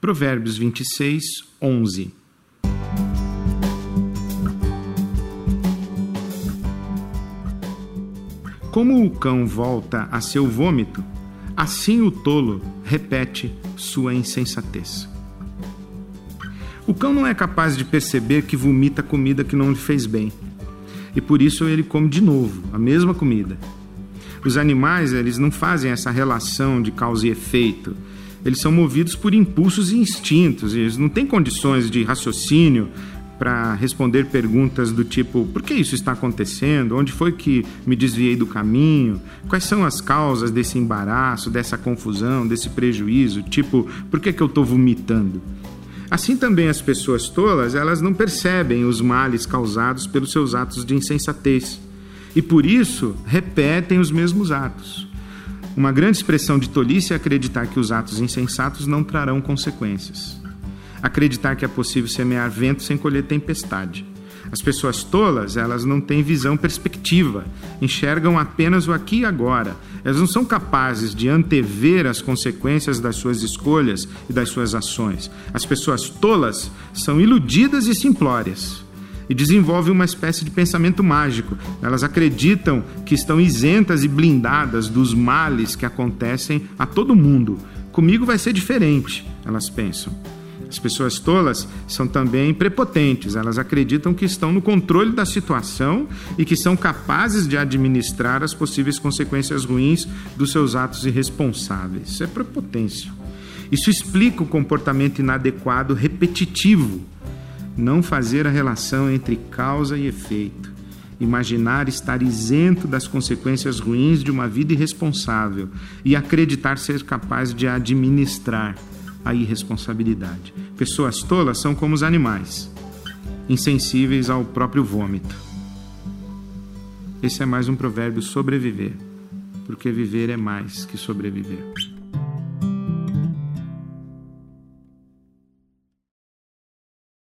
Provérbios 26, 11. Como o cão volta a seu vômito, assim o tolo repete sua insensatez. O cão não é capaz de perceber que vomita comida que não lhe fez bem. E por isso ele come de novo a mesma comida. Os animais, eles não fazem essa relação de causa e efeito. Eles são movidos por impulsos e instintos, eles não têm condições de raciocínio para responder perguntas do tipo: por que isso está acontecendo? Onde foi que me desviei do caminho? Quais são as causas desse embaraço, dessa confusão, desse prejuízo? Tipo, por que, que eu estou vomitando? Assim também as pessoas tolas, elas não percebem os males causados pelos seus atos de insensatez e por isso repetem os mesmos atos. Uma grande expressão de tolice é acreditar que os atos insensatos não trarão consequências acreditar que é possível semear vento sem colher tempestade. As pessoas tolas, elas não têm visão perspectiva, enxergam apenas o aqui e agora. Elas não são capazes de antever as consequências das suas escolhas e das suas ações. As pessoas tolas são iludidas e simplórias e desenvolvem uma espécie de pensamento mágico. Elas acreditam que estão isentas e blindadas dos males que acontecem a todo mundo. Comigo vai ser diferente, elas pensam. As pessoas tolas são também prepotentes, elas acreditam que estão no controle da situação e que são capazes de administrar as possíveis consequências ruins dos seus atos irresponsáveis. Isso é prepotência. Isso explica o comportamento inadequado repetitivo, não fazer a relação entre causa e efeito imaginar estar isento das consequências ruins de uma vida irresponsável e acreditar ser capaz de administrar a irresponsabilidade. Pessoas tolas são como os animais, insensíveis ao próprio vômito. Esse é mais um provérbio sobreviver, porque viver é mais que sobreviver.